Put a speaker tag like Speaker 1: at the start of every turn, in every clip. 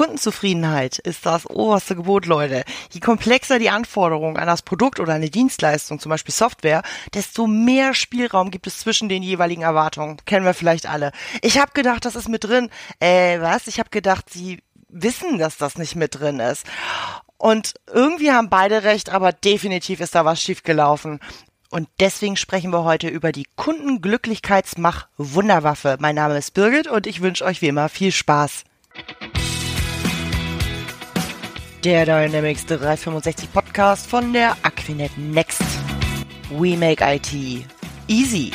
Speaker 1: Kundenzufriedenheit ist das oberste Gebot, Leute. Je komplexer die Anforderungen an das Produkt oder eine Dienstleistung, zum Beispiel Software, desto mehr Spielraum gibt es zwischen den jeweiligen Erwartungen. Kennen wir vielleicht alle. Ich habe gedacht, das ist mit drin. Äh, was? Ich habe gedacht, sie wissen, dass das nicht mit drin ist. Und irgendwie haben beide recht, aber definitiv ist da was schiefgelaufen. Und deswegen sprechen wir heute über die Kundenglücklichkeitsmach-Wunderwaffe. Mein Name ist Birgit und ich wünsche euch wie immer viel Spaß. Der Dynamics 365 Podcast von der Aquinet Next. We make IT easy.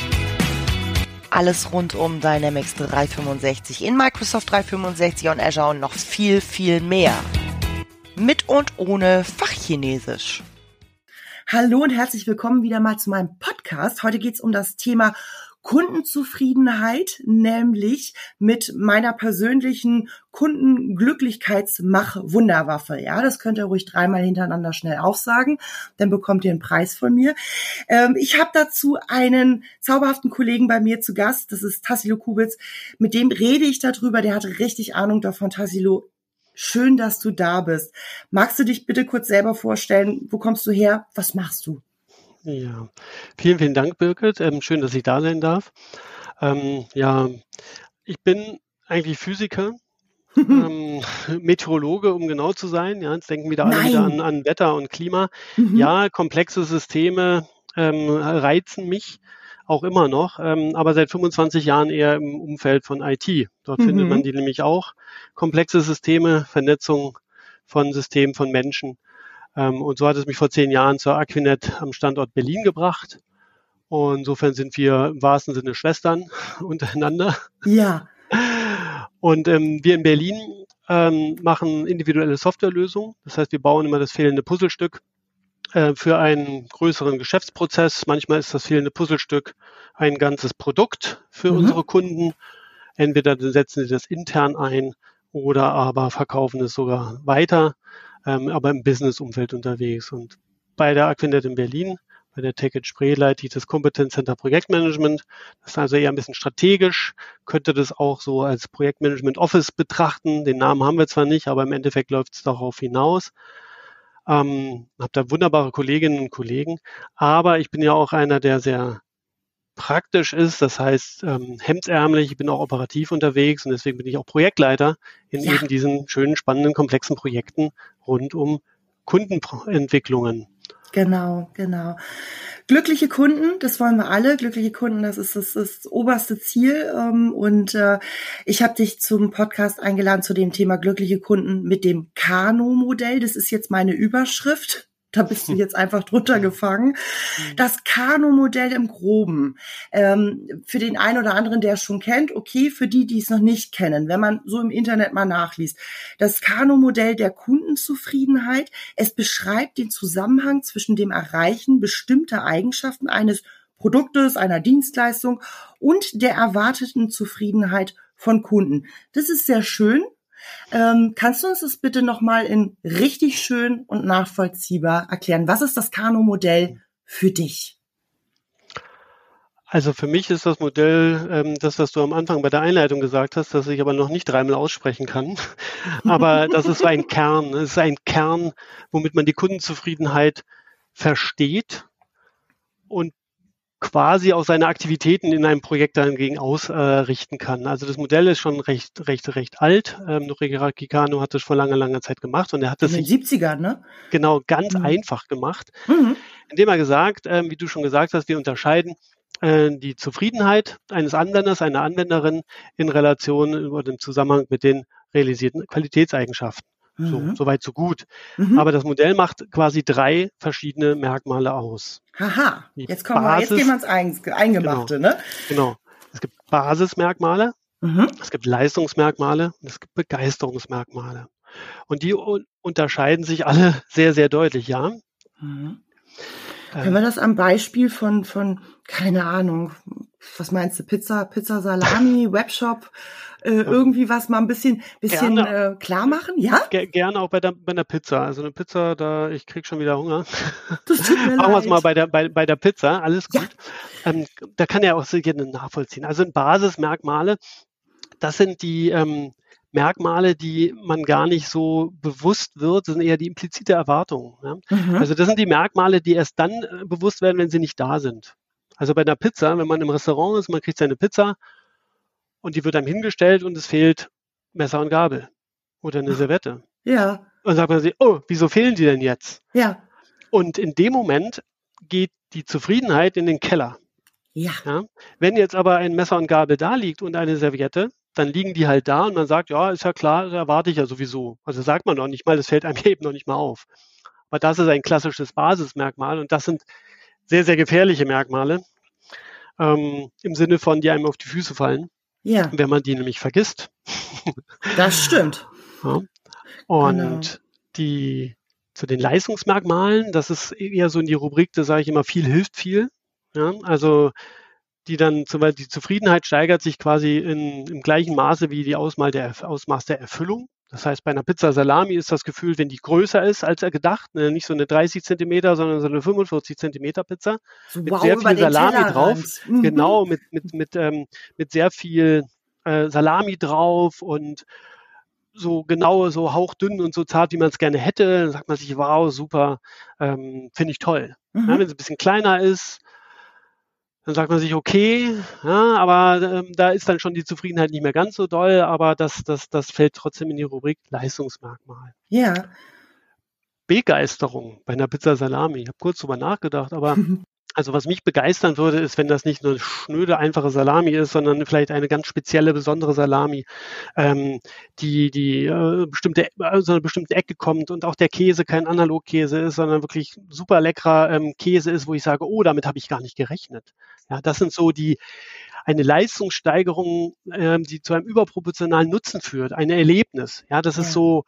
Speaker 1: Alles rund um Dynamics 365 in Microsoft 365 und Azure und noch viel, viel mehr. Mit und ohne Fachchinesisch. Hallo und herzlich willkommen wieder mal zu meinem Podcast. Heute geht es um das Thema Kundenzufriedenheit, nämlich mit meiner persönlichen Kundenglücklichkeitsmach-Wunderwaffe. Ja, das könnt ihr ruhig dreimal hintereinander schnell aufsagen, dann bekommt ihr einen Preis von mir. Ähm, ich habe dazu einen zauberhaften Kollegen bei mir zu Gast, das ist Tassilo Kubitz. Mit dem rede ich darüber, der hat richtig Ahnung davon. Tassilo, schön, dass du da bist. Magst du dich bitte kurz selber vorstellen? Wo kommst du her? Was machst du?
Speaker 2: Ja, vielen, vielen Dank, Birgit. Ähm, schön, dass ich da sein darf. Ähm, ja, ich bin eigentlich Physiker, ähm, Meteorologe, um genau zu sein. Ja, jetzt denken wieder alle wieder an, an, Wetter und Klima. Mhm. Ja, komplexe Systeme ähm, reizen mich auch immer noch, ähm, aber seit 25 Jahren eher im Umfeld von IT. Dort mhm. findet man die nämlich auch. Komplexe Systeme, Vernetzung von Systemen, von Menschen. Ähm, und so hat es mich vor zehn Jahren zur Aquinet am Standort Berlin gebracht. Und insofern sind wir im wahrsten Sinne Schwestern untereinander.
Speaker 1: Ja.
Speaker 2: Und ähm, wir in Berlin ähm, machen individuelle Softwarelösungen. Das heißt, wir bauen immer das fehlende Puzzlestück äh, für einen größeren Geschäftsprozess. Manchmal ist das fehlende Puzzlestück ein ganzes Produkt für mhm. unsere Kunden. Entweder setzen sie das intern ein oder aber verkaufen es sogar weiter ähm, aber im Business-Umfeld unterwegs. Und bei der Aquinet in Berlin, bei der Tech Spree leite ich das Competence Center Projektmanagement. Das ist also eher ein bisschen strategisch, könnte das auch so als Projektmanagement Office betrachten. Den Namen haben wir zwar nicht, aber im Endeffekt läuft es darauf hinaus. Ähm, habe da wunderbare Kolleginnen und Kollegen, aber ich bin ja auch einer, der sehr praktisch ist. Das heißt, ähm, hemdsärmlich, ich bin auch operativ unterwegs und deswegen bin ich auch Projektleiter in ja. eben diesen schönen, spannenden, komplexen Projekten rund um Kundenentwicklungen.
Speaker 1: Genau, genau. Glückliche Kunden, das wollen wir alle. Glückliche Kunden, das ist das, das oberste Ziel. Ähm, und äh, ich habe dich zum Podcast eingeladen zu dem Thema glückliche Kunden mit dem Kano-Modell. Das ist jetzt meine Überschrift. Da bist du jetzt einfach drunter gefangen. Mhm. Das Kano-Modell im Groben. Ähm, für den einen oder anderen, der es schon kennt, okay, für die, die es noch nicht kennen, wenn man so im Internet mal nachliest. Das Kano-Modell der Kundenzufriedenheit, es beschreibt den Zusammenhang zwischen dem Erreichen bestimmter Eigenschaften eines Produktes, einer Dienstleistung und der erwarteten Zufriedenheit von Kunden. Das ist sehr schön. Ähm, kannst du uns das bitte nochmal in richtig schön und nachvollziehbar erklären? Was ist das Kano-Modell für dich?
Speaker 2: Also für mich ist das Modell ähm, das, was du am Anfang bei der Einleitung gesagt hast, das ich aber noch nicht dreimal aussprechen kann. aber das ist ein Kern. Es ist ein Kern, womit man die Kundenzufriedenheit versteht und quasi auch seine Aktivitäten in einem Projekt dagegen ausrichten äh, kann. Also das Modell ist schon recht, recht, recht alt. Ähm, Kikano hat das vor langer, langer Zeit gemacht und er hat das
Speaker 1: in den 70ern, ne?
Speaker 2: Genau, ganz mhm. einfach gemacht, mhm. indem er gesagt, ähm, wie du schon gesagt hast, wir unterscheiden äh, die Zufriedenheit eines Anwenders, einer Anwenderin in Relation oder im Zusammenhang mit den realisierten Qualitätseigenschaften. So, mhm. so weit, so gut. Mhm. Aber das Modell macht quasi drei verschiedene Merkmale aus.
Speaker 1: Haha, jetzt kommen Basis, wir, jetzt gehen wir ins Eingemachte,
Speaker 2: genau,
Speaker 1: ne?
Speaker 2: Genau. Es gibt Basismerkmale, mhm. es gibt Leistungsmerkmale und es gibt Begeisterungsmerkmale. Und die unterscheiden sich alle sehr, sehr deutlich, ja.
Speaker 1: Mhm. Können wir das am Beispiel von, von, keine Ahnung, was meinst du, Pizza, Pizza Salami, Webshop, äh, irgendwie was mal ein bisschen, bisschen äh, klar machen, ja?
Speaker 2: gerne auch bei der, bei der Pizza. Also eine Pizza, da, ich krieg schon wieder Hunger. Das tut mir Machen wir es mal bei der, bei, bei der Pizza, alles gut. Ja. Ähm, da kann ja auch so jeder nachvollziehen. Also Basismerkmale, das sind die ähm, Merkmale, die man gar nicht so bewusst wird, das sind eher die implizite Erwartung. Ja? Mhm. Also das sind die Merkmale, die erst dann äh, bewusst werden, wenn sie nicht da sind. Also bei einer Pizza, wenn man im Restaurant ist, man kriegt seine Pizza und die wird einem hingestellt und es fehlt Messer und Gabel oder eine Serviette.
Speaker 1: Ja.
Speaker 2: Und sagt man sich, oh, wieso fehlen die denn jetzt?
Speaker 1: Ja.
Speaker 2: Und in dem Moment geht die Zufriedenheit in den Keller.
Speaker 1: Ja.
Speaker 2: ja. Wenn jetzt aber ein Messer und Gabel da liegt und eine Serviette, dann liegen die halt da und man sagt, ja, ist ja klar, erwarte ich ja sowieso. Also sagt man noch nicht mal, das fällt einem eben noch nicht mal auf. Aber das ist ein klassisches Basismerkmal und das sind sehr, sehr gefährliche Merkmale ähm, im Sinne von, die einem auf die Füße fallen.
Speaker 1: Ja.
Speaker 2: Wenn man die nämlich vergisst.
Speaker 1: Das stimmt.
Speaker 2: Ja. Und genau. die zu den Leistungsmerkmalen, das ist eher so in die Rubrik, da sage ich immer, viel hilft viel. Ja, also die dann zum Beispiel die Zufriedenheit steigert sich quasi in, im gleichen Maße wie die Ausmaß der, Ausmaß der Erfüllung. Das heißt, bei einer Pizza Salami ist das Gefühl, wenn die größer ist als er gedacht, ne, nicht so eine 30 Zentimeter, sondern so eine 45 Zentimeter Pizza
Speaker 1: so, mit wow, sehr viel Salami drauf.
Speaker 2: Mhm. Genau, mit, mit, mit, ähm, mit sehr viel äh, Salami drauf und so genau, so hauchdünn und so zart, wie man es gerne hätte. Dann sagt man sich, wow, super, ähm, finde ich toll. Mhm. Ja, wenn es ein bisschen kleiner ist, dann sagt man sich, okay, ja, aber ähm, da ist dann schon die Zufriedenheit nicht mehr ganz so doll, aber das, das, das fällt trotzdem in die Rubrik Leistungsmerkmal.
Speaker 1: Ja.
Speaker 2: Begeisterung bei einer Pizza Salami. Ich habe kurz drüber nachgedacht, aber Also was mich begeistern würde, ist, wenn das nicht nur eine schnöde, einfache Salami ist, sondern vielleicht eine ganz spezielle, besondere Salami, ähm, die, die äh, bestimmte, also eine bestimmte Ecke kommt und auch der Käse kein Analogkäse ist, sondern wirklich super leckerer ähm, Käse ist, wo ich sage, oh, damit habe ich gar nicht gerechnet. Ja, das sind so die eine Leistungssteigerung, ähm, die zu einem überproportionalen Nutzen führt, ein Erlebnis. Ja, das ist so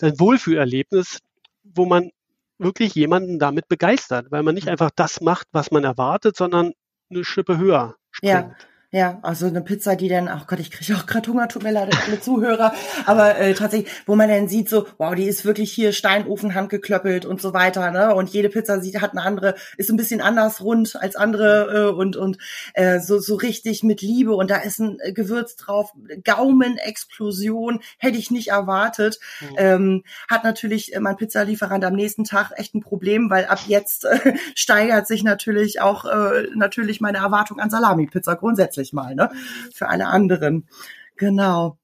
Speaker 2: ein Wohlfühlerlebnis, wo man wirklich jemanden damit begeistert, weil man nicht mhm. einfach das macht, was man erwartet, sondern eine Schippe höher springt.
Speaker 1: Ja. Ja, also eine Pizza, die dann, ach Gott, ich kriege auch gerade Hunger, tut mir leid, alle Zuhörer, aber äh, tatsächlich, wo man dann sieht, so, wow, die ist wirklich hier Steinofen handgeklöppelt und so weiter, ne? Und jede Pizza sieht, hat eine andere, ist ein bisschen anders rund als andere äh, und und äh, so so richtig mit Liebe und da ist ein Gewürz drauf, Gaumenexplosion, hätte ich nicht erwartet. Mhm. Ähm, hat natürlich mein Pizzalieferant am nächsten Tag echt ein Problem, weil ab jetzt äh, steigert sich natürlich auch äh, natürlich meine Erwartung an Salami-Pizza grundsätzlich ich mal, ne? Für alle anderen. Genau.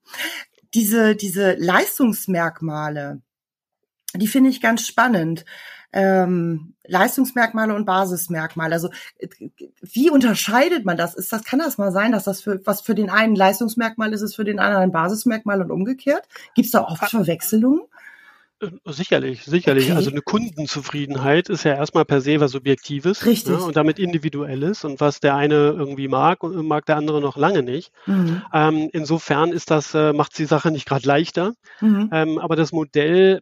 Speaker 1: Diese, diese Leistungsmerkmale, die finde ich ganz spannend. Ähm, Leistungsmerkmale und Basismerkmale. Also wie unterscheidet man das? Ist das kann das mal sein, dass das für was für den einen Leistungsmerkmal ist, ist für den anderen ein Basismerkmal und umgekehrt? Gibt es da oft Verwechslungen?
Speaker 2: Äh, sicherlich, sicherlich. Okay. Also eine Kundenzufriedenheit ist ja erstmal per se was Subjektives
Speaker 1: ne, Richtig.
Speaker 2: Ne, und damit Individuelles und was der eine irgendwie mag, mag der andere noch lange nicht. Mhm. Ähm, insofern ist das, äh, macht die Sache nicht gerade leichter. Mhm. Ähm, aber das Modell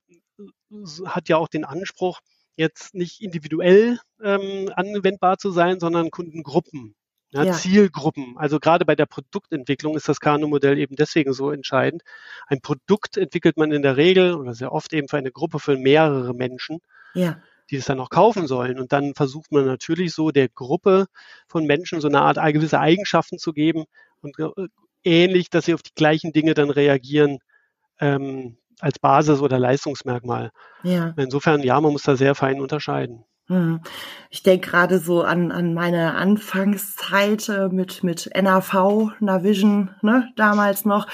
Speaker 2: hat ja auch den Anspruch, jetzt nicht individuell ähm, anwendbar zu sein, sondern Kundengruppen ja, ja. Zielgruppen. Also gerade bei der Produktentwicklung ist das Kano-Modell eben deswegen so entscheidend. Ein Produkt entwickelt man in der Regel oder sehr oft eben für eine Gruppe von mehrere Menschen,
Speaker 1: ja.
Speaker 2: die es dann auch kaufen sollen. Und dann versucht man natürlich so der Gruppe von Menschen so eine Art gewisse Eigenschaften zu geben und äh, ähnlich, dass sie auf die gleichen Dinge dann reagieren ähm, als Basis oder Leistungsmerkmal.
Speaker 1: Ja.
Speaker 2: Insofern, ja, man muss da sehr fein unterscheiden.
Speaker 1: Hm. Ich denke gerade so an, an meine Anfangszeit mit, mit NAV, Navision, ne, damals noch.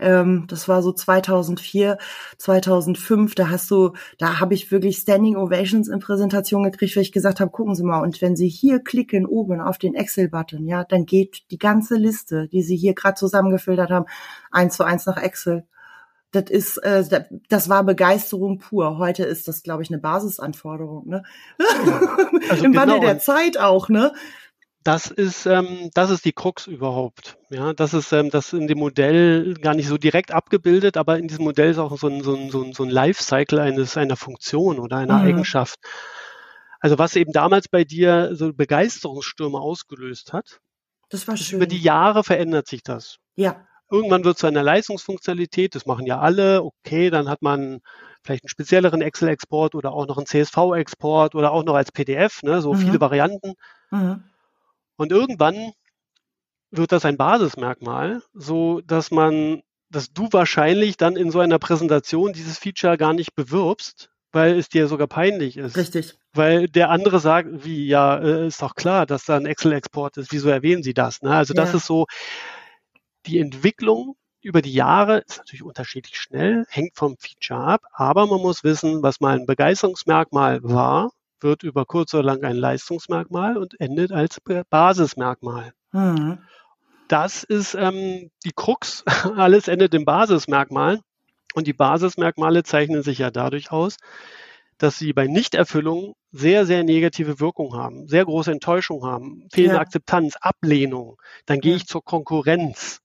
Speaker 1: Ähm, das war so 2004, 2005. Da hast du, da habe ich wirklich Standing Ovations in Präsentation gekriegt, weil ich gesagt habe, gucken Sie mal, und wenn Sie hier klicken oben auf den Excel-Button, ja, dann geht die ganze Liste, die Sie hier gerade zusammengefiltert haben, eins zu eins nach Excel das ist, äh, das war Begeisterung pur. Heute ist das, glaube ich, eine Basisanforderung, ne? Also Im genau. Wandel der Zeit auch, ne?
Speaker 2: Das ist, ähm, das ist die Krux überhaupt. Ja, das ist ähm, das in dem Modell gar nicht so direkt abgebildet, aber in diesem Modell ist auch so ein, so ein, so ein, so ein Lifecycle eines, einer Funktion oder einer mhm. Eigenschaft. Also was eben damals bei dir so Begeisterungsstürme ausgelöst hat,
Speaker 1: das war schön.
Speaker 2: Über die Jahre verändert sich das.
Speaker 1: Ja.
Speaker 2: Irgendwann wird es zu einer Leistungsfunktionalität, das machen ja alle, okay, dann hat man vielleicht einen spezielleren Excel-Export oder auch noch einen CSV-Export oder auch noch als PDF, ne, so mhm. viele Varianten. Mhm. Und irgendwann wird das ein Basismerkmal, so dass man dass du wahrscheinlich dann in so einer Präsentation dieses Feature gar nicht bewirbst, weil es dir sogar peinlich ist.
Speaker 1: Richtig.
Speaker 2: Weil der andere sagt, wie, ja, äh, ist doch klar, dass da ein Excel-Export ist. Wieso erwähnen Sie das? Ne? Also das
Speaker 1: Ja.
Speaker 2: ist so die Entwicklung über die Jahre ist natürlich unterschiedlich schnell, hängt vom Feature ab, aber man muss wissen, was mal ein Begeisterungsmerkmal war, wird über kurz oder lang ein Leistungsmerkmal und endet als Basismerkmal.
Speaker 1: Mhm.
Speaker 2: Das ist ähm, die Krux. Alles endet in Basismerkmalen. Und die Basismerkmale zeichnen sich ja dadurch aus, dass sie bei Nichterfüllung sehr, sehr negative Wirkung haben, sehr große Enttäuschung haben, fehlende
Speaker 1: Ja.
Speaker 2: Akzeptanz, Ablehnung. Dann gehe ich zur Konkurrenz.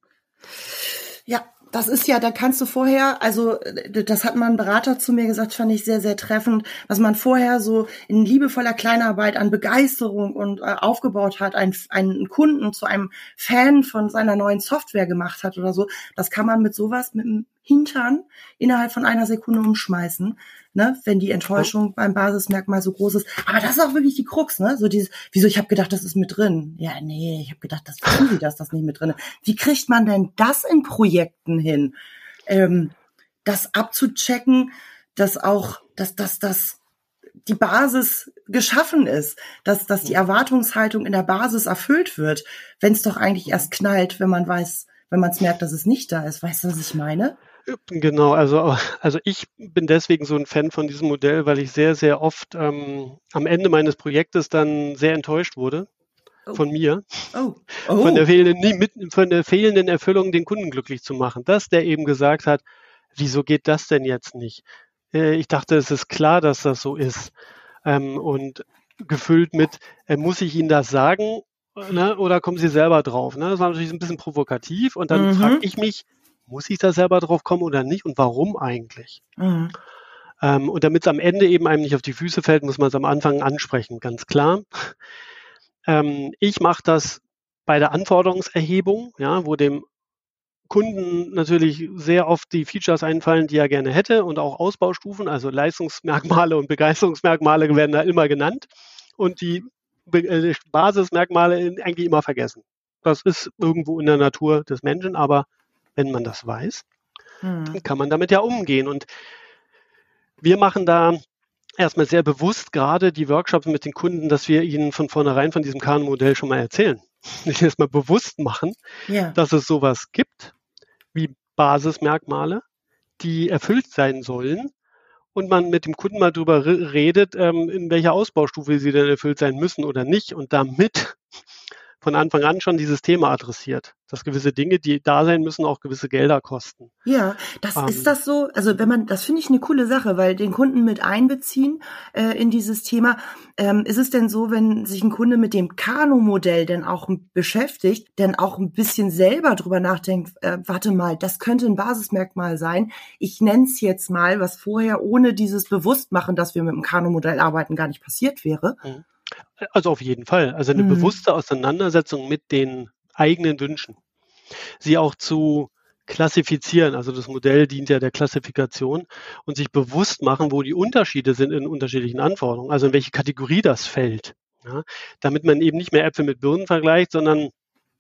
Speaker 1: Ja, das ist ja, da kannst du vorher, also das hat mal ein Berater zu mir gesagt, fand ich sehr, sehr treffend, was man vorher so in liebevoller Kleinarbeit an Begeisterung und äh, aufgebaut hat, einen, einen Kunden zu einem Fan von seiner neuen Software gemacht hat oder so, das kann man mit sowas, mit dem Hintern innerhalb von einer Sekunde umschmeißen, ne, wenn die Enttäuschung beim Basismerkmal so groß ist. Aber das ist auch wirklich die Krux, ne? So dieses, wieso, ich habe gedacht, das ist mit drin. Ja, nee, ich habe gedacht, das wissen Sie, dass das nicht mit drin ist. Wie kriegt man denn das in Projekten hin? Ähm, das abzuchecken, dass auch, dass, dass, dass die Basis geschaffen ist, dass, dass die Erwartungshaltung in der Basis erfüllt wird, wenn es doch eigentlich erst knallt, wenn man weiß, wenn man es merkt, dass es nicht da ist. Weißt du, was ich meine?
Speaker 2: Genau, also, also ich bin deswegen so ein Fan von diesem Modell, weil ich sehr, sehr oft ähm, am Ende meines Projektes dann sehr enttäuscht wurde
Speaker 1: Oh.
Speaker 2: von mir,
Speaker 1: Oh, oh.
Speaker 2: von der fehlenden, nie mit, von der fehlenden Erfüllung, den Kunden glücklich zu machen. Dass der eben gesagt hat, wieso geht das denn jetzt nicht? Äh, ich dachte, es ist klar, dass das so ist. Ähm, und gefüllt mit, äh, muss ich Ihnen das sagen? Ne? Oder kommen Sie selber drauf? Ne? Das war natürlich ein bisschen provokativ. Und dann
Speaker 1: Mhm.
Speaker 2: frage ich mich, muss ich da selber drauf kommen oder nicht? Und warum eigentlich?
Speaker 1: Mhm.
Speaker 2: Ähm, und damit es am Ende eben einem nicht auf die Füße fällt, muss man es am Anfang ansprechen, ganz klar. Ähm, ich mache das bei der Anforderungserhebung, ja, wo dem Kunden natürlich sehr oft die Features einfallen, die er gerne hätte und auch Ausbaustufen, also Leistungsmerkmale und Begeisterungsmerkmale werden da immer genannt und die äh, Basismerkmale eigentlich immer vergessen. Das ist irgendwo in der Natur des Menschen, aber wenn man das weiß,
Speaker 1: Mhm.
Speaker 2: dann kann man damit ja umgehen. Und wir machen da erstmal sehr bewusst gerade die Workshops mit den Kunden, dass wir ihnen von vornherein von diesem Kahn-Modell schon mal erzählen. Nicht erstmal bewusst machen,
Speaker 1: Ja.
Speaker 2: dass es sowas gibt wie Basismerkmale, die erfüllt sein sollen und man mit dem Kunden mal drüber re- redet, ähm, in welcher Ausbaustufe sie denn erfüllt sein müssen oder nicht und damit von Anfang an schon dieses Thema adressiert, dass gewisse Dinge, die da sein müssen, auch gewisse Gelder kosten.
Speaker 1: Ja, das
Speaker 2: Ähm.
Speaker 1: ist das so. Also wenn man, das finde ich eine coole Sache, weil den Kunden mit einbeziehen äh, in dieses Thema. Ähm, ist es denn so, wenn sich ein Kunde mit dem Kanu-Modell denn auch beschäftigt, denn auch ein bisschen selber drüber nachdenkt, äh, warte mal, das könnte ein Basismerkmal sein. Ich nenne es jetzt mal, was vorher ohne dieses Bewusstmachen, dass wir mit dem Kanu-Modell arbeiten, gar nicht passiert wäre.
Speaker 2: Also auf jeden Fall. Also eine
Speaker 1: Mhm.
Speaker 2: bewusste Auseinandersetzung mit den eigenen Wünschen. Sie auch zu klassifizieren. Also das Modell dient ja der Klassifikation und sich bewusst machen, wo die Unterschiede sind in unterschiedlichen Anforderungen, also in welche Kategorie das fällt. Ja, damit man eben nicht mehr Äpfel mit Birnen vergleicht, sondern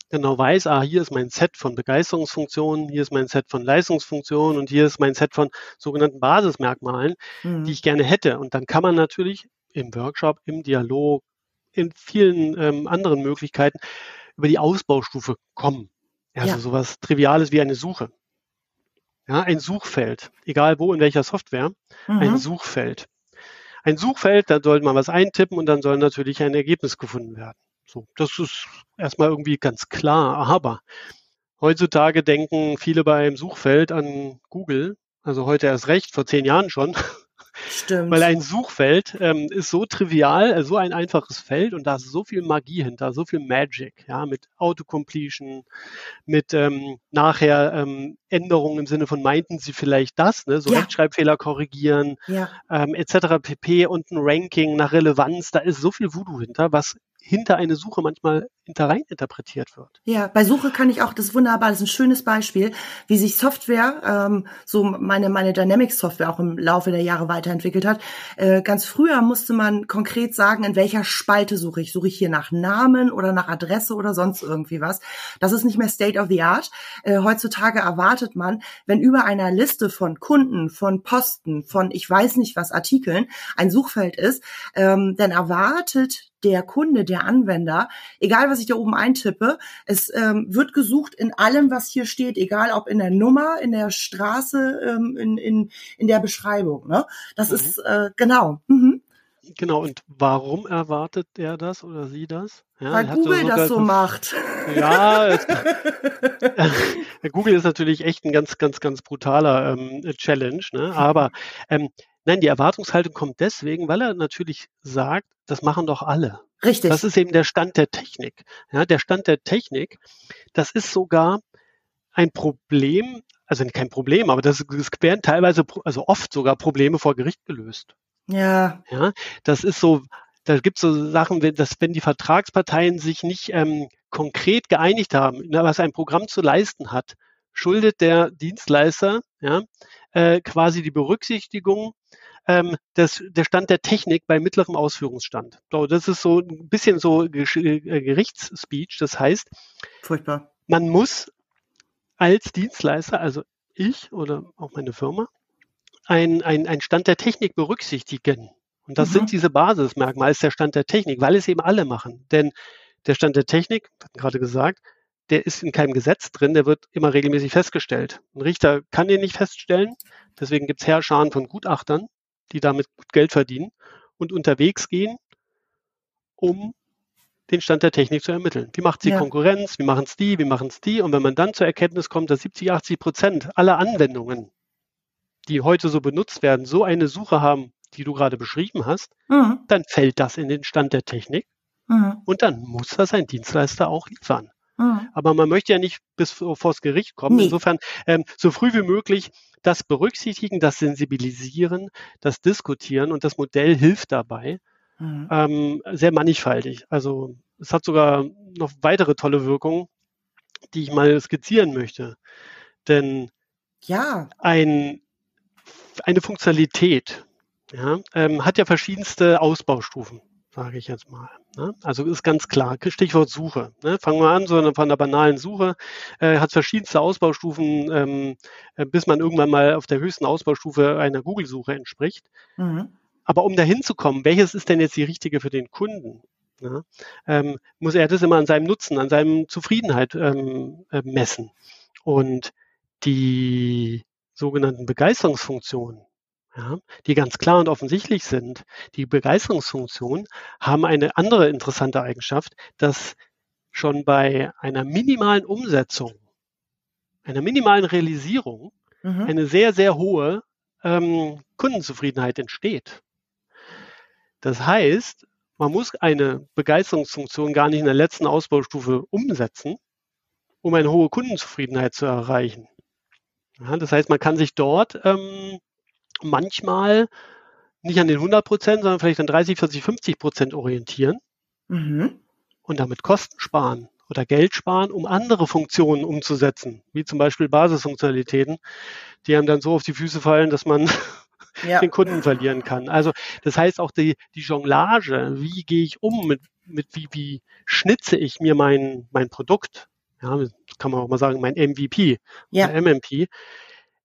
Speaker 2: genau weiß, ah, hier ist mein Set von Begeisterungsfunktionen, hier ist mein Set von Leistungsfunktionen und hier ist mein Set von sogenannten Basismerkmalen,
Speaker 1: Mhm.
Speaker 2: die ich gerne hätte. Und dann kann man natürlich im Workshop, im Dialog, in vielen ähm, anderen Möglichkeiten über die Ausbaustufe kommen. Also
Speaker 1: Ja.
Speaker 2: sowas Triviales wie eine Suche. Ja, ein Suchfeld, egal wo, in welcher Software, ein
Speaker 1: Mhm.
Speaker 2: Suchfeld. Ein Suchfeld, da sollte man was eintippen und dann soll natürlich ein Ergebnis gefunden werden. So, das ist erstmal irgendwie ganz klar, aber heutzutage denken viele beim Suchfeld an Google, also heute erst recht, vor zehn Jahren schon,
Speaker 1: Stimmt.
Speaker 2: weil ein Suchfeld ähm, ist so trivial, äh, so ein einfaches Feld und da ist so viel Magie hinter, so viel Magic, ja, mit Autocompletion, mit ähm, nachher ähm, Änderungen im Sinne von meinten Sie vielleicht das, ne, so
Speaker 1: Ja.
Speaker 2: Rechtschreibfehler korrigieren,
Speaker 1: ja.
Speaker 2: ähm, etc. pp. und ein Ranking nach Relevanz, da ist so viel Voodoo hinter, was hinter eine Suche manchmal hinter rein interpretiert wird.
Speaker 1: Ja, bei Suche kann ich auch, das ist wunderbar, das ist ein schönes Beispiel, wie sich Software, ähm, so meine, meine Dynamics-Software auch im Laufe der Jahre weiterentwickelt hat. Äh, ganz früher musste man konkret sagen, in welcher Spalte suche ich. Suche ich hier nach Namen oder nach Adresse oder sonst irgendwie was. Das ist nicht mehr State of the Art. Äh, heutzutage erwartet man, wenn über einer Liste von Kunden, von Posten, von ich weiß nicht was Artikeln ein Suchfeld ist, ähm, dann erwartet der Kunde, der Anwender, egal was ich da oben eintippe, es ähm, wird gesucht in allem, was hier steht, egal ob in der Nummer, in der Straße, ähm, in, in, in der Beschreibung. Ne? Das mhm. ist äh, genau. Mhm.
Speaker 2: Genau, und warum erwartet er das oder sie das?
Speaker 1: Ja, Weil Google das so macht.
Speaker 2: Ja, es, Google ist natürlich echt ein ganz, ganz, ganz brutaler ähm, Challenge, ne? aber ähm, Nein, die Erwartungshaltung kommt deswegen, weil er natürlich sagt, das machen doch alle.
Speaker 1: Richtig.
Speaker 2: Das ist eben der Stand der Technik. Ja, der Stand der Technik, das ist sogar ein Problem, also kein Problem, aber das, das werden teilweise, also oft sogar Probleme vor Gericht gelöst.
Speaker 1: Ja.
Speaker 2: Ja, das ist so, da gibt es so Sachen, dass wenn die Vertragsparteien sich nicht ähm, konkret geeinigt haben, was ein Programm zu leisten hat, schuldet der Dienstleister ja, äh, quasi die Berücksichtigung ähm, des, der Stand der Technik bei mittlerem Ausführungsstand. So, das ist so ein bisschen so äh, Gerichtsspeech. Das heißt,
Speaker 1: Furchtbar.
Speaker 2: man muss als Dienstleister, also ich oder auch meine Firma, ein, ein, ein Stand der Technik berücksichtigen. Und das mhm. sind diese Basismerkmale, ist der Stand der Technik, weil es eben alle machen. Denn der Stand der Technik, hatten gerade gesagt, der ist in keinem Gesetz drin, der wird immer regelmäßig festgestellt. Ein Richter kann den nicht feststellen, deswegen gibt es Herrscharen von Gutachtern, die damit gut Geld verdienen und unterwegs gehen, um den Stand der Technik zu ermitteln. Wie macht sie ja. Konkurrenz? Wie machen es die? Wie machen es die? Und wenn man dann zur Erkenntnis kommt, dass 70, 80 Prozent aller Anwendungen, die heute so benutzt werden, so eine Suche haben, die du gerade beschrieben hast, mhm. dann fällt das in den Stand der Technik mhm. und dann muss das ein Dienstleister auch liefern. Mhm. Aber man möchte ja nicht bis vors Gericht kommen. Nee. Insofern ähm, so früh wie möglich das berücksichtigen, das sensibilisieren, das diskutieren und das Modell hilft dabei. Mhm. Ähm, sehr mannigfaltig. Also es hat sogar noch weitere tolle Wirkungen, die ich mal skizzieren möchte. Denn
Speaker 1: ja.
Speaker 2: ein, eine Funktionalität ja, ähm, hat ja verschiedenste Ausbaustufen sage ich jetzt mal. Ne? Also ist ganz klar, Stichwort Suche. Ne? Fangen wir an, so von einer banalen Suche, äh, hat verschiedenste Ausbaustufen, ähm, äh, bis man irgendwann mal auf der höchsten Ausbaustufe einer Google-Suche entspricht. Mhm. Aber um dahin zu kommen, welches ist denn jetzt die richtige für den Kunden? Ne? Ähm, muss er das immer an seinem Nutzen, an seinem Zufriedenheit ähm, äh, messen. Und die sogenannten Begeisterungsfunktionen, ja, die ganz klar und offensichtlich sind. Die Begeisterungsfunktionen haben eine andere interessante Eigenschaft, dass schon bei einer minimalen Umsetzung, einer minimalen Realisierung mhm. eine sehr, sehr hohe ähm, Kundenzufriedenheit entsteht. Das heißt, man muss eine Begeisterungsfunktion gar nicht in der letzten Ausbaustufe umsetzen, um eine hohe Kundenzufriedenheit zu erreichen. Ja, das heißt, man kann sich dort ähm, manchmal nicht an den 100 Prozent, sondern vielleicht an 30, 40, 50 Prozent orientieren mhm. und damit Kosten sparen oder Geld sparen, um andere Funktionen umzusetzen, wie zum Beispiel Basisfunktionalitäten, die einem dann so auf die Füße fallen, dass man ja. den Kunden verlieren kann. Also das heißt auch die, die Jonglage, wie gehe ich um mit, mit wie, wie schnitze ich mir mein, mein Produkt, ja, kann man auch mal sagen, mein MVP ja. oder MMP,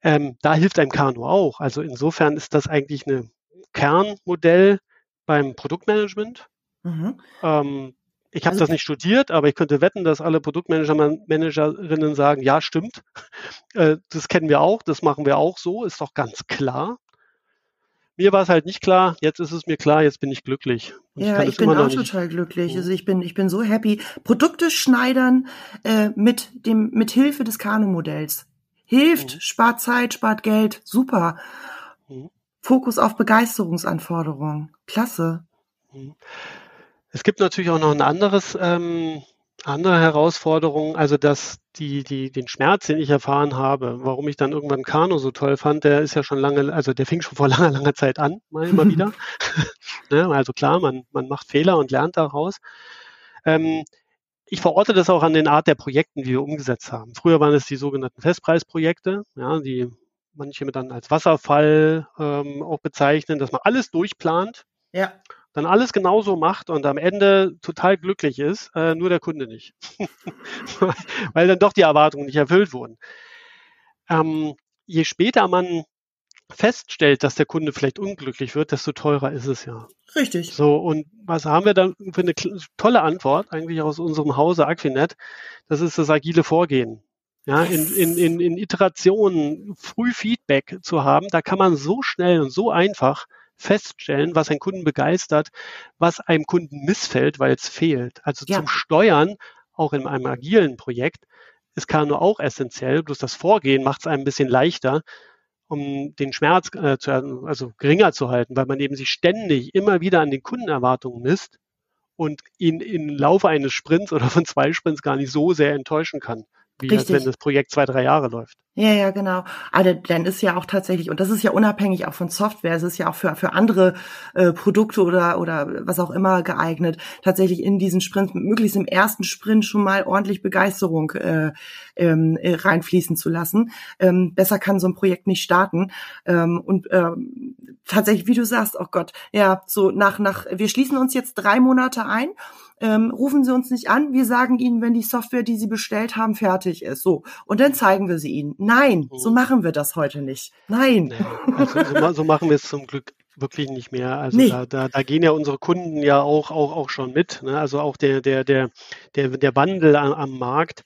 Speaker 2: ähm, da hilft einem Kano auch. Also insofern ist das eigentlich ein Kernmodell beim Produktmanagement. Mhm. Ähm, ich habe also, das nicht studiert, aber ich könnte wetten, dass alle Produktmanager, Managerinnen sagen, ja, stimmt, äh, das kennen wir auch, das machen wir auch so, ist doch ganz klar. Mir war es halt nicht klar, jetzt ist es mir klar, jetzt bin ich glücklich.
Speaker 1: Und ja, ich, ich bin auch total glücklich. Mhm. Also ich bin, ich bin so happy. Produkte schneidern äh, mit dem, mit Hilfe des Kano-Modells. Hilft, mhm. spart Zeit, spart Geld, super. Mhm. Fokus auf Begeisterungsanforderungen, klasse.
Speaker 2: Mhm. Es gibt natürlich auch noch ein anderes, ähm, andere Herausforderung, also dass die, die, den Schmerz, den ich erfahren habe, warum ich dann irgendwann Kano so toll fand, der ist ja schon lange, also der fing schon vor langer, langer Zeit an, mal immer wieder. ne? Also klar, man, man macht Fehler und lernt daraus. Ähm, ich verorte das auch an den Art der Projekten, die wir umgesetzt haben. Früher waren es die sogenannten Festpreisprojekte, ja, die manche dann als Wasserfall ähm, auch bezeichnen, dass man alles durchplant, ja. dann alles genauso macht und am Ende total glücklich ist, äh, nur der Kunde nicht, weil dann doch die Erwartungen nicht erfüllt wurden. Ähm, je später man feststellt, dass der Kunde vielleicht unglücklich wird, desto teurer ist es ja.
Speaker 1: Richtig.
Speaker 2: So, und was haben wir dann für eine tolle Antwort eigentlich aus unserem Hause Aquinet? Das ist das agile Vorgehen. Ja, in, in, in, in Iterationen früh Feedback zu haben, da kann man so schnell und so einfach feststellen, was einen Kunden begeistert, was einem Kunden missfällt, weil es fehlt. Also ja. zum Steuern, auch in einem agilen Projekt, ist Kano auch essentiell. Bloß das Vorgehen macht es einem ein bisschen leichter, um den Schmerz äh, zu, also geringer zu halten, weil man eben sich ständig immer wieder an den Kundenerwartungen misst und ihn im Laufe eines Sprints oder von zwei Sprints gar nicht so sehr enttäuschen kann wie Richtig. wenn das Projekt zwei, drei Jahre läuft.
Speaker 1: Ja, ja, genau. Aber dann ist ja auch tatsächlich, und das ist ja unabhängig auch von Software, es ist ja auch für, für andere äh, Produkte oder, oder was auch immer geeignet, tatsächlich in diesen Sprint, möglichst im ersten Sprint schon mal ordentlich Begeisterung äh, ähm, äh, reinfließen zu lassen. Ähm, besser kann so ein Projekt nicht starten. Ähm, und ähm, tatsächlich, wie du sagst, oh Gott, ja, so nach, nach, wir schließen uns jetzt drei Monate ein ähm, rufen Sie uns nicht an, wir sagen Ihnen, wenn die Software, die Sie bestellt haben, fertig ist. So. Und dann zeigen wir sie Ihnen. Nein, so mhm. machen wir das heute nicht. Nein.
Speaker 2: Nee, also so, so machen wir es zum Glück wirklich nicht mehr. Also nee. da, da, da gehen ja unsere Kunden ja auch, auch, auch schon mit. Ne? Also auch der, der, der, der, der Wandel am, am Markt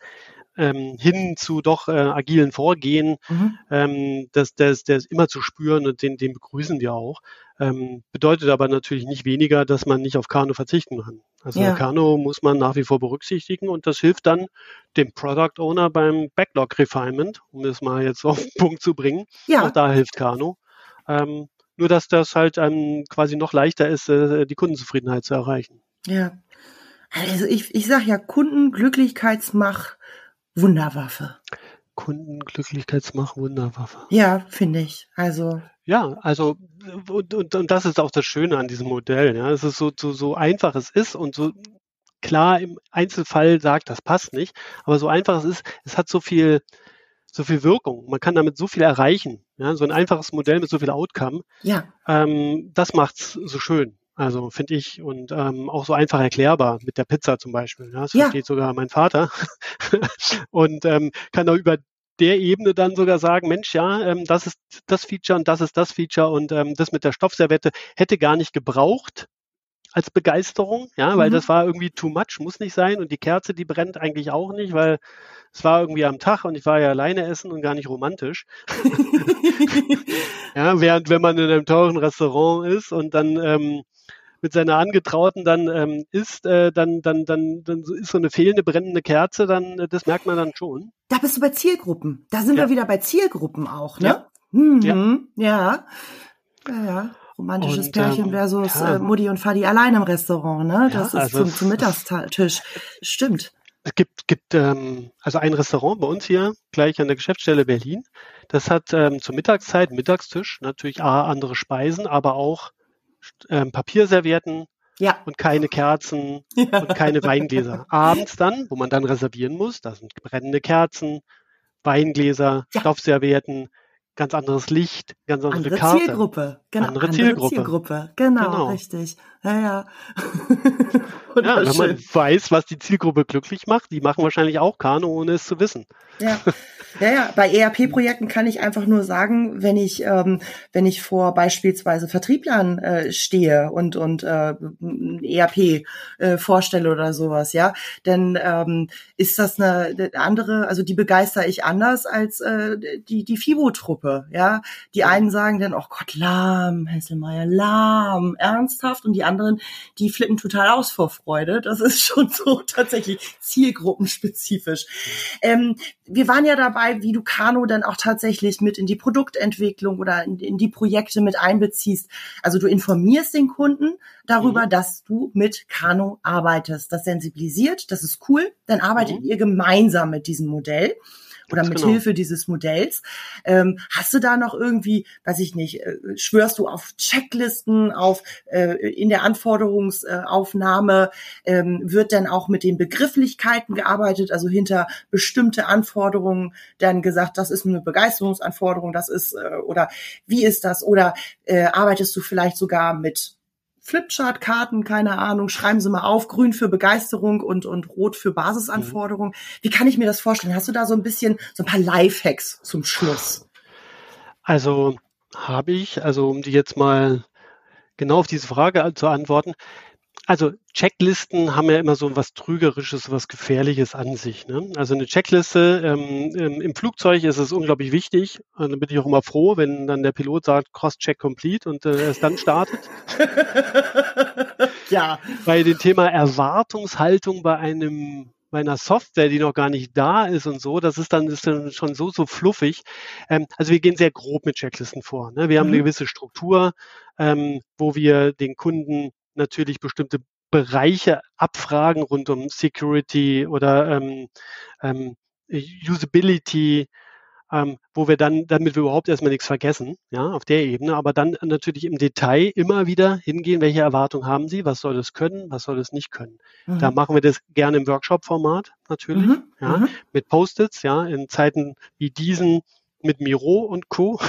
Speaker 2: ähm, hin zu doch äh, agilen Vorgehen, mhm. ähm, das, das, das immer zu spüren und den, den begrüßen wir auch. Ähm, bedeutet aber natürlich nicht weniger, dass man nicht auf Kano verzichten kann. Also ja. Kano muss man nach wie vor berücksichtigen und das hilft dann dem Product Owner beim Backlog Refinement, um es mal jetzt auf den Punkt zu bringen. Ja. Auch da hilft Kano. Ähm, nur dass das halt ähm, quasi noch leichter ist, äh, die Kundenzufriedenheit zu erreichen.
Speaker 1: Ja. Also ich, ich sage ja, Kundenglücklichkeitsmach Wunderwaffe.
Speaker 2: Kundenglücklichkeitsmach Wunderwaffe.
Speaker 1: Ja, finde ich. Also
Speaker 2: ja, also und, und, und das ist auch das Schöne an diesem Modell. Ja, es ist so, so, so einfach es ist und so klar im Einzelfall sagt, das passt nicht, aber so einfach es ist, es hat so viel, so viel Wirkung. Man kann damit so viel erreichen. Ja, so ein einfaches Modell mit so viel Outcome. Ja. Ähm, das macht's so schön. Also finde ich und ähm, auch so einfach erklärbar mit der Pizza zum Beispiel. Ja, das ja. versteht sogar mein Vater und ähm, kann auch über der Ebene dann sogar sagen, Mensch, ja, ähm, das ist das Feature und das ist das Feature und ähm, das mit der Stoffservette hätte gar nicht gebraucht als Begeisterung, ja, weil mhm. das war irgendwie too much, muss nicht sein und die Kerze, die brennt eigentlich auch nicht, weil es war irgendwie am Tag und ich war ja alleine essen und gar nicht romantisch. ja, während wenn man in einem teuren Restaurant ist und dann ähm, mit seiner Angetrauten dann ähm, isst, äh, dann, dann, dann, dann ist so eine fehlende brennende Kerze, dann, äh, das merkt man dann schon.
Speaker 1: Da bist du bei Zielgruppen. Da sind ja. wir wieder bei Zielgruppen auch, ne? Ja. Mhm. ja. ja. ja. Romantisches und, Pärchen ähm, versus ja. äh, Mutti und Fadi allein im Restaurant, ne? Das ist also zum, zum Mittagstisch. Stimmt.
Speaker 2: Es gibt, gibt ähm, also ein Restaurant bei uns hier, gleich an der Geschäftsstelle Berlin. Das hat ähm, zur Mittagszeit, Mittagstisch, natürlich A, andere Speisen, aber auch ähm, Papierservietten ja. und keine Kerzen ja. und keine Weingläser. Abends dann, wo man dann reservieren muss, da sind brennende Kerzen, Weingläser, ja. Stoffservietten, ganz anderes Licht, ganz andere, andere Karte.
Speaker 1: Zielgruppe,
Speaker 2: genau. Andere, andere Zielgruppe.
Speaker 1: Zielgruppe. Genau, genau, richtig. Ja, ja.
Speaker 2: ja, wenn man weiß, was die Zielgruppe glücklich macht, die machen wahrscheinlich auch Kano, ohne es zu wissen.
Speaker 1: Ja, ja, ja. bei ERP-Projekten kann ich einfach nur sagen, wenn ich, ähm, wenn ich vor beispielsweise Vertrieblern äh, stehe und, und äh, ERP äh, vorstelle oder sowas, ja, dann ähm, ist das eine, andere, also die begeister ich anders als äh, die, die FIBO-Truppe, ja. Die einen sagen dann, oh Gott, lahm, Hesselmeier, lahm, ernsthaft und die anderen, die flippen total aus vor Freude. Das ist schon so tatsächlich zielgruppenspezifisch. Ähm, wir waren ja dabei, wie du Kano dann auch tatsächlich mit in die Produktentwicklung oder in, in die Projekte mit einbeziehst. Also du informierst den Kunden darüber, mhm. dass du mit Kano arbeitest. Das sensibilisiert, das ist cool. Dann arbeitet mhm. ihr gemeinsam mit diesem Modell. Oder mit genau. Hilfe dieses Modells. Ähm, hast du da noch irgendwie, weiß ich nicht, äh, schwörst du auf Checklisten, auf äh, in der Anforderungsaufnahme ähm, wird dann auch mit den Begrifflichkeiten gearbeitet, also hinter bestimmte Anforderungen dann gesagt, das ist eine Begeisterungsanforderung, das ist äh, oder wie ist das oder äh, arbeitest du vielleicht sogar mit Flipchart-Karten, keine Ahnung, schreiben Sie mal auf, grün für Begeisterung und, und rot für Basisanforderungen. Wie kann ich mir das vorstellen? Hast du da so ein bisschen, so ein paar Lifehacks zum Schluss?
Speaker 2: Also habe ich, also um die jetzt mal genau auf diese Frage zu antworten, also Checklisten haben ja immer so was Trügerisches, was Gefährliches an sich. Ne? Also eine Checkliste ähm, im, im, Flugzeug ist es unglaublich wichtig. Und dann bin ich auch immer froh, wenn dann der Pilot sagt, Cross-Check complete und äh, es dann startet. ja. Bei dem Thema Erwartungshaltung bei einem bei einer Software, die noch gar nicht da ist und so, das ist dann, ist dann schon so, so fluffig. Ähm, also wir gehen sehr grob mit Checklisten vor. Ne? Wir haben eine mhm. gewisse Struktur, ähm, wo wir den Kunden natürlich bestimmte Bereiche abfragen rund um Security oder ähm, ähm, Usability, ähm, wo wir dann, damit wir überhaupt erstmal nichts vergessen, ja, auf der Ebene, aber dann natürlich im Detail immer wieder hingehen, welche Erwartungen haben Sie, was soll es können, was soll es nicht können. Mhm. Da machen wir das gerne im Workshop-Format natürlich, mhm. ja, mhm. mit Post-its, ja, in Zeiten wie diesen mit Miro und Co.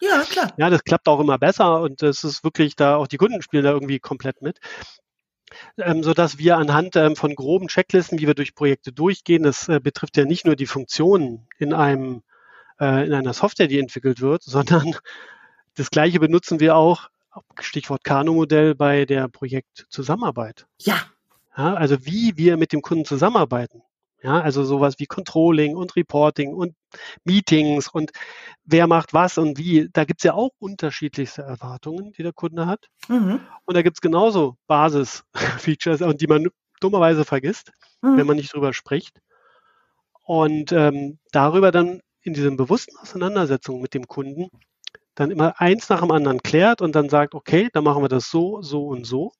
Speaker 2: Ja, klar. Ja, das klappt auch immer besser und es ist wirklich da, auch die Kunden spielen da irgendwie komplett mit. Ähm, so dass wir anhand ähm, von groben Checklisten, wie wir durch Projekte durchgehen, das äh, betrifft ja nicht nur die Funktionen in einem äh, in einer Software, die entwickelt wird, sondern das gleiche benutzen wir auch, Stichwort Kano-Modell, bei der Projektzusammenarbeit. Ja. ja. Also wie wir mit dem Kunden zusammenarbeiten. Ja, also sowas wie Controlling und Reporting und Meetings und wer macht was und wie. Da gibt's ja auch unterschiedlichste Erwartungen, die der Kunde hat. Mhm. Und da gibt's genauso Basis-Features, die man dummerweise vergisst, mhm. wenn man nicht drüber spricht. Und ähm, darüber dann in diesen bewussten Auseinandersetzungen mit dem Kunden dann immer eins nach dem anderen klärt und dann sagt, okay, dann machen wir das so, so und so.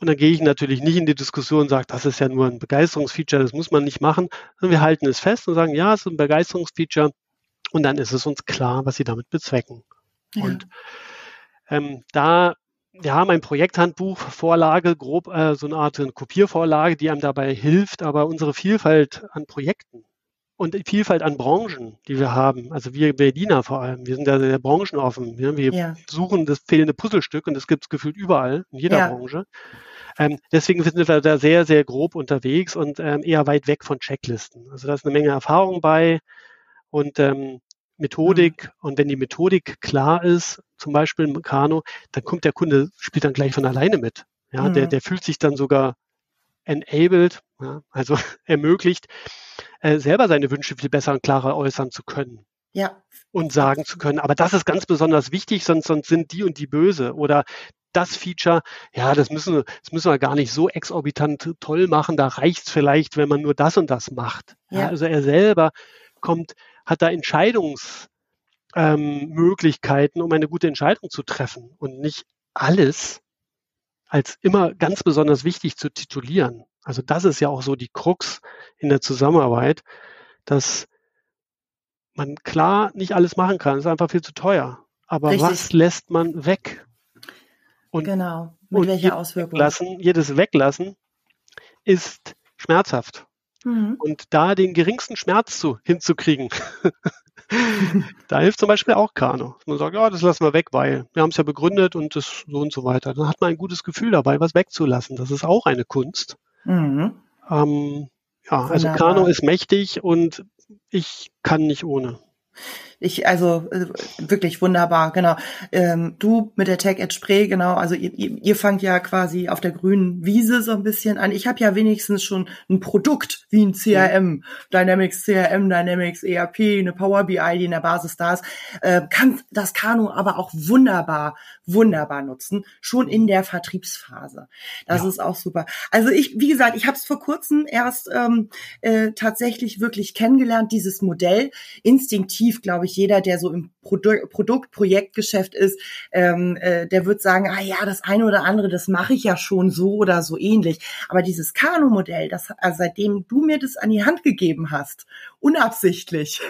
Speaker 2: Und dann gehe ich natürlich nicht in die Diskussion und sage, das ist ja nur ein Begeisterungsfeature, das muss man nicht machen, sondern wir halten es fest und sagen, ja, es ist ein Begeisterungsfeature und dann ist es uns klar, was sie damit bezwecken. Ja. Und ähm, da wir haben ein Projekthandbuch, Vorlage, grob äh, so eine Art Kopiervorlage, die einem dabei hilft, aber unsere Vielfalt an Projekten und die Vielfalt an Branchen, die wir haben, also wir Berliner vor allem, wir sind ja sehr branchenoffen. Wir, wir ja. suchen das fehlende Puzzlestück und das gibt es gefühlt überall, in jeder ja. Branche. Ähm, deswegen sind wir da sehr, sehr grob unterwegs und ähm, eher weit weg von Checklisten. Also da ist eine Menge Erfahrung bei und ähm, Methodik. Mhm. Und wenn die Methodik klar ist, zum Beispiel im Kano, dann kommt der Kunde, spielt dann gleich von alleine mit. Ja, mhm. der, der fühlt sich dann sogar enabled, ja, also ermöglicht, äh, selber seine Wünsche viel besser und klarer äußern zu können. Ja. Und sagen zu können, aber das ist ganz besonders wichtig, sonst, sonst sind die und die böse. Oder das Feature, ja, das müssen, das müssen wir gar nicht so exorbitant toll machen. Da reicht es vielleicht, wenn man nur das und das macht. Ja. ja also er selber kommt, hat da Entscheidungsmöglichkeiten, ähm, um eine gute Entscheidung zu treffen und nicht alles als immer ganz besonders wichtig zu titulieren. Also das ist ja auch so die Krux in der Zusammenarbeit, dass man klar nicht alles machen kann. Es ist einfach viel zu teuer. Aber Richtig. was lässt man weg?
Speaker 1: Und, genau. Mit welcher Auswirkung?
Speaker 2: Weglassen, jedes Weglassen ist schmerzhaft. Mhm. Und da den geringsten Schmerz zu, hinzukriegen, da hilft zum Beispiel auch Kano. Man sagt, ja, das lassen wir weg, weil wir haben es ja begründet und das so und so weiter. Dann hat man ein gutes Gefühl dabei, was wegzulassen. Das ist auch eine Kunst. Mhm. Ähm, ja, also Kano ist mächtig und ich kann nicht ohne.
Speaker 1: Ich, also äh, wirklich wunderbar, genau. Ähm, du mit der Tech Edge Spray, genau, also ihr, ihr, ihr fangt ja quasi auf der grünen Wiese so ein bisschen an. Ich habe ja wenigstens schon ein Produkt wie ein CRM, Dynamics CRM, Dynamics ERP, eine Power BI, die in der Basis da ist, äh, kann das Kanu aber auch wunderbar, wunderbar nutzen, schon in der Vertriebsphase. Das ja. ist auch super. Also ich, wie gesagt, ich habe es vor kurzem erst ähm, äh, tatsächlich wirklich kennengelernt, dieses Modell. Instinktiv, glaube ich, ich, jeder, der so im Produ Produkt, Projektgeschäft ist, ähm, äh, der wird sagen, ah ja, das eine oder andere, das mache ich ja schon so oder so ähnlich. Aber dieses Kanu-Modell, also seitdem du mir das an die Hand gegeben hast, unabsichtlich,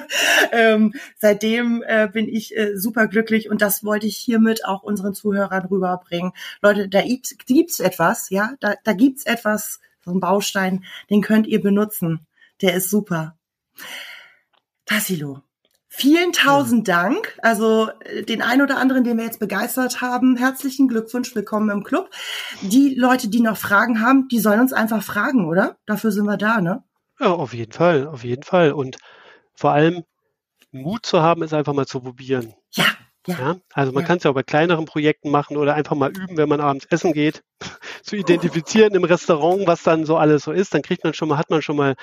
Speaker 1: ähm, seitdem äh, bin ich äh, super glücklich und das wollte ich hiermit auch unseren Zuhörern rüberbringen. Leute, da gibt's etwas, ja, da, da gibt's etwas, so ein Baustein, den könnt ihr benutzen. Der ist super. Tassilo, vielen tausend. Dank. Also äh, den ein oder anderen, den wir jetzt begeistert haben, herzlichen Glückwunsch, willkommen im Club. Die Leute, die noch Fragen haben, die sollen uns einfach fragen, oder? Dafür sind wir da, ne?
Speaker 2: Ja, auf jeden Fall, auf jeden Fall. Und vor allem Mut zu haben, es einfach mal zu probieren.
Speaker 1: Ja, ja.
Speaker 2: ja? Also man ja. kann es ja auch bei kleineren Projekten machen oder einfach mal üben, wenn man abends essen geht, zu identifizieren im Restaurant, was dann so alles so ist. Dann kriegt man schon mal, hat man schon mal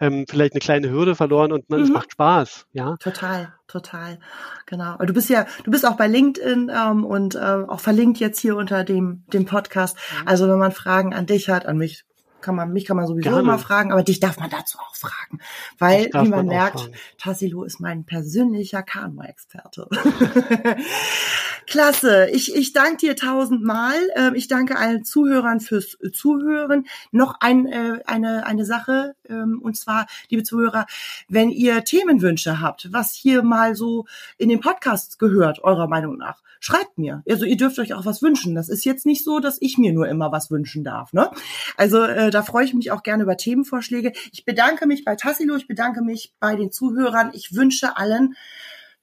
Speaker 2: ähm, vielleicht eine kleine Hürde verloren und man, mhm. es macht Spaß. Ja.
Speaker 1: Total, total. Genau. Du bist ja, du bist auch bei LinkedIn ähm, und äh, auch verlinkt jetzt hier unter dem, dem Podcast. Mhm. Also wenn man Fragen an dich hat, an mich kann man, mich kann man sowieso Gerne. immer fragen, aber dich darf man dazu auch fragen. Weil, wie man, merkt, Tassilo ist mein persönlicher Kanu-Experte. Klasse. Ich, ich danke dir tausendmal. Ähm, ich danke allen Zuhörern fürs Zuhören. Noch ein, äh, eine, eine Sache, ähm, und zwar, liebe Zuhörer, wenn ihr Themenwünsche habt, was hier mal so in den Podcast gehört, eurer Meinung nach, schreibt mir. Also ihr dürft euch auch was wünschen. Das ist jetzt nicht so, dass ich mir nur immer was wünschen darf. Ne? Also äh, da freue ich mich auch gerne über Themenvorschläge. Ich bedanke mich bei Tassilo, ich bedanke mich bei den Zuhörern. Ich wünsche allen,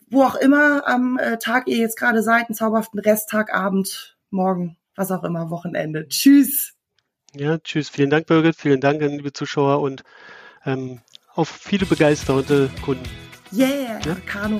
Speaker 1: wo auch immer am äh, Tag ihr jetzt gerade seid, einen zauberhaften Resttag, Abend, Morgen, was auch immer, Wochenende. Tschüss.
Speaker 2: Ja, tschüss. Vielen Dank, Birgit. Vielen Dank an liebe Zuschauer und ähm, auf viele begeisterte Kunden.
Speaker 1: Yeah, ja? Kanu